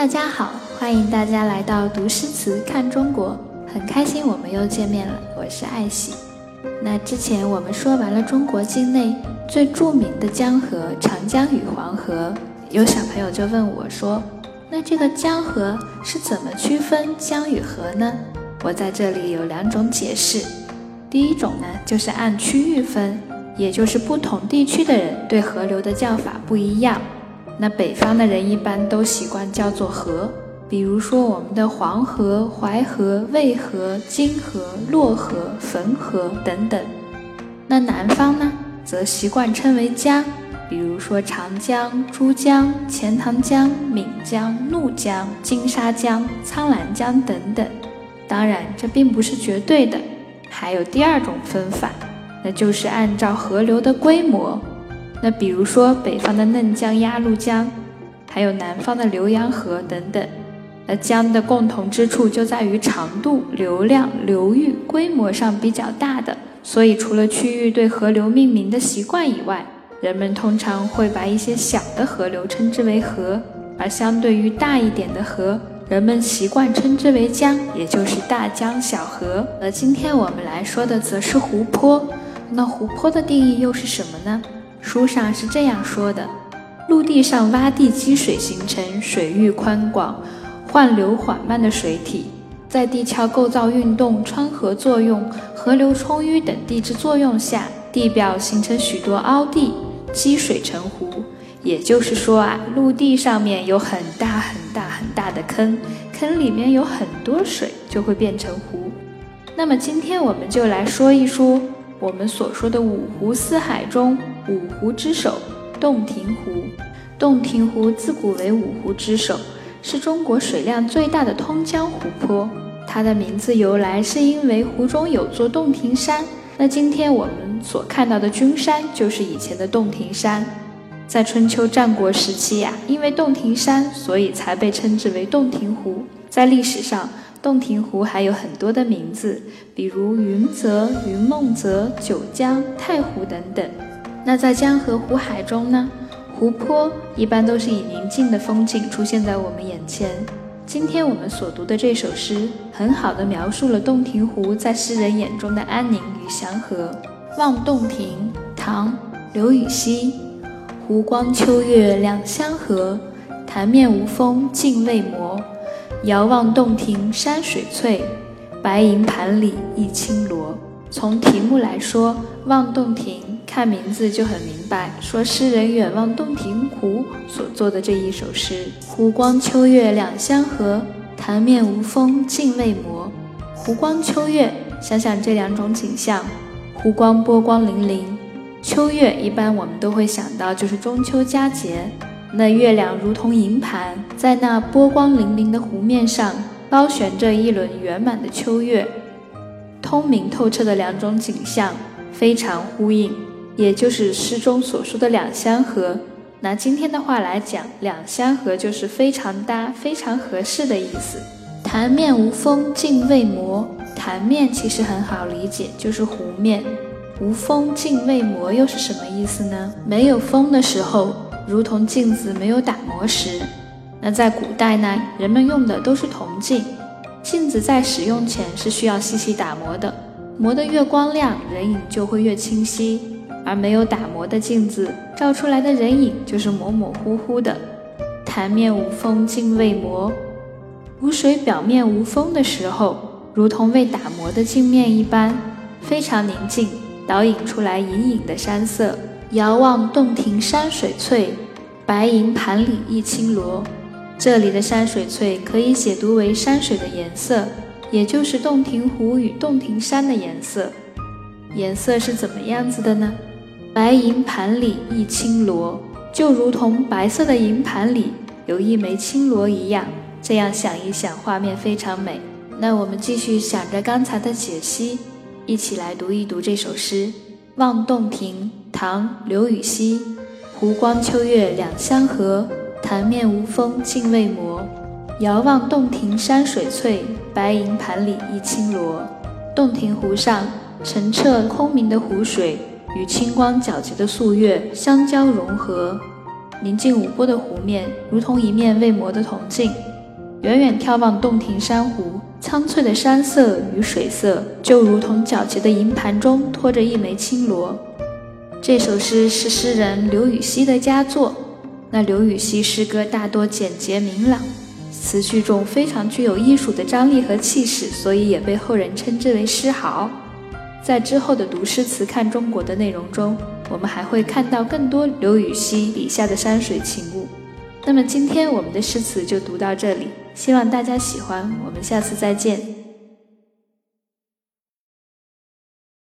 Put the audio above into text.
大家好，欢迎大家来到读诗词看中国，很开心我们又见面了，我是爱喜。那之前我们说完了中国境内最著名的江河长江与黄河，有小朋友就问我说，那这个江河是怎么区分江与河呢？我在这里有两种解释，第一种呢就是按区域分，也就是不同地区的人对河流的叫法不一样。那北方的人一般都习惯叫做河，比如说我们的黄河、淮河、渭河、泾河、洛河、汾河等等。那南方呢，则习惯称为江，比如说长江、珠江、钱塘江、岷江、怒江、金沙江、苍澜江等等。当然，这并不是绝对的，还有第二种分法，那就是按照河流的规模。那比如说北方的嫩江、鸭绿江，还有南方的浏阳河等等。那江的共同之处就在于长度、流量、流域、规模上比较大的。所以除了区域对河流命名的习惯以外，人们通常会把一些小的河流称之为河，而相对于大一点的河，人们习惯称之为江，也就是大江小河。而今天我们来说的则是湖泊。那湖泊的定义又是什么呢？书上是这样说的：陆地上洼地积水形成水域宽广、换流缓慢的水体，在地壳构造运动、穿河作用、河流冲淤等地质作用下，地表形成许多凹地，积水成湖。也就是说啊，陆地上面有很大很大很大的坑，坑里面有很多水，就会变成湖。那么今天我们就来说一说。我们所说的五湖四海中，五湖之首洞庭湖。洞庭湖自古为五湖之首，是中国水量最大的通江湖泊。它的名字由来是因为湖中有座洞庭山。那今天我们所看到的君山，就是以前的洞庭山。在春秋战国时期呀，因为洞庭山，所以才被称之为洞庭湖。在历史上。洞庭湖还有很多的名字，比如云泽、云梦泽、九江、太湖等等。那在江河湖海中呢？湖泊一般都是以宁静的风景出现在我们眼前。今天我们所读的这首诗，很好的描述了洞庭湖在诗人眼中的安宁与祥和。《望洞庭》唐·刘禹锡。湖光秋月两相和，潭面无风镜未磨。遥望洞庭山水翠，白银盘里一青螺。从题目来说，望洞庭，看名字就很明白，说诗人远望洞庭湖所作的这一首诗。湖光秋月两相和，潭面无风镜未磨。湖光秋月，想想这两种景象，湖光波光粼粼，秋月一般我们都会想到就是中秋佳节。那月亮如同银盘，在那波光粼粼的湖面上，高悬着一轮圆满的秋月，通明透彻的两种景象非常呼应，也就是诗中所说的两相和。拿今天的话来讲，两相和就是非常搭、非常合适的意思。潭面无风镜未磨，潭面其实很好理解，就是湖面。无风镜未磨又是什么意思呢？没有风的时候。如同镜子没有打磨时，那在古代呢，人们用的都是铜镜。镜子在使用前是需要细细打磨的，磨得越光亮，人影就会越清晰。而没有打磨的镜子，照出来的人影就是模模糊糊的。潭面无风镜未磨，湖水表面无风的时候，如同未打磨的镜面一般，非常宁静，倒影出来隐隐的山色。遥望洞庭山水翠，白银盘里一青螺。这里的山水翠可以解读为山水的颜色，也就是洞庭湖与洞庭山的颜色。颜色是怎么样子的呢？白银盘里一青螺，就如同白色的银盘里有一枚青螺一样。这样想一想，画面非常美。那我们继续想着刚才的解析，一起来读一读这首诗《望洞庭》。唐·刘禹锡，湖光秋月两相和，潭面无风镜未磨。遥望洞庭山水翠，白银盘里一青螺。洞庭湖上，澄澈空明的湖水与清光皎洁的素月相交融合，宁静无波的湖面，如同一面未磨的铜镜。远远眺望洞庭山湖，苍翠的山色与水色，就如同皎洁的银盘中托着一枚青螺。这首诗是诗人刘禹锡的佳作。那刘禹锡诗歌大多简洁明朗，词句中非常具有艺术的张力和气势，所以也被后人称之为诗豪。在之后的读诗词看中国的内容中，我们还会看到更多刘禹锡笔下的山水情物。那么今天我们的诗词就读到这里。希望大家喜欢，我们下次再见。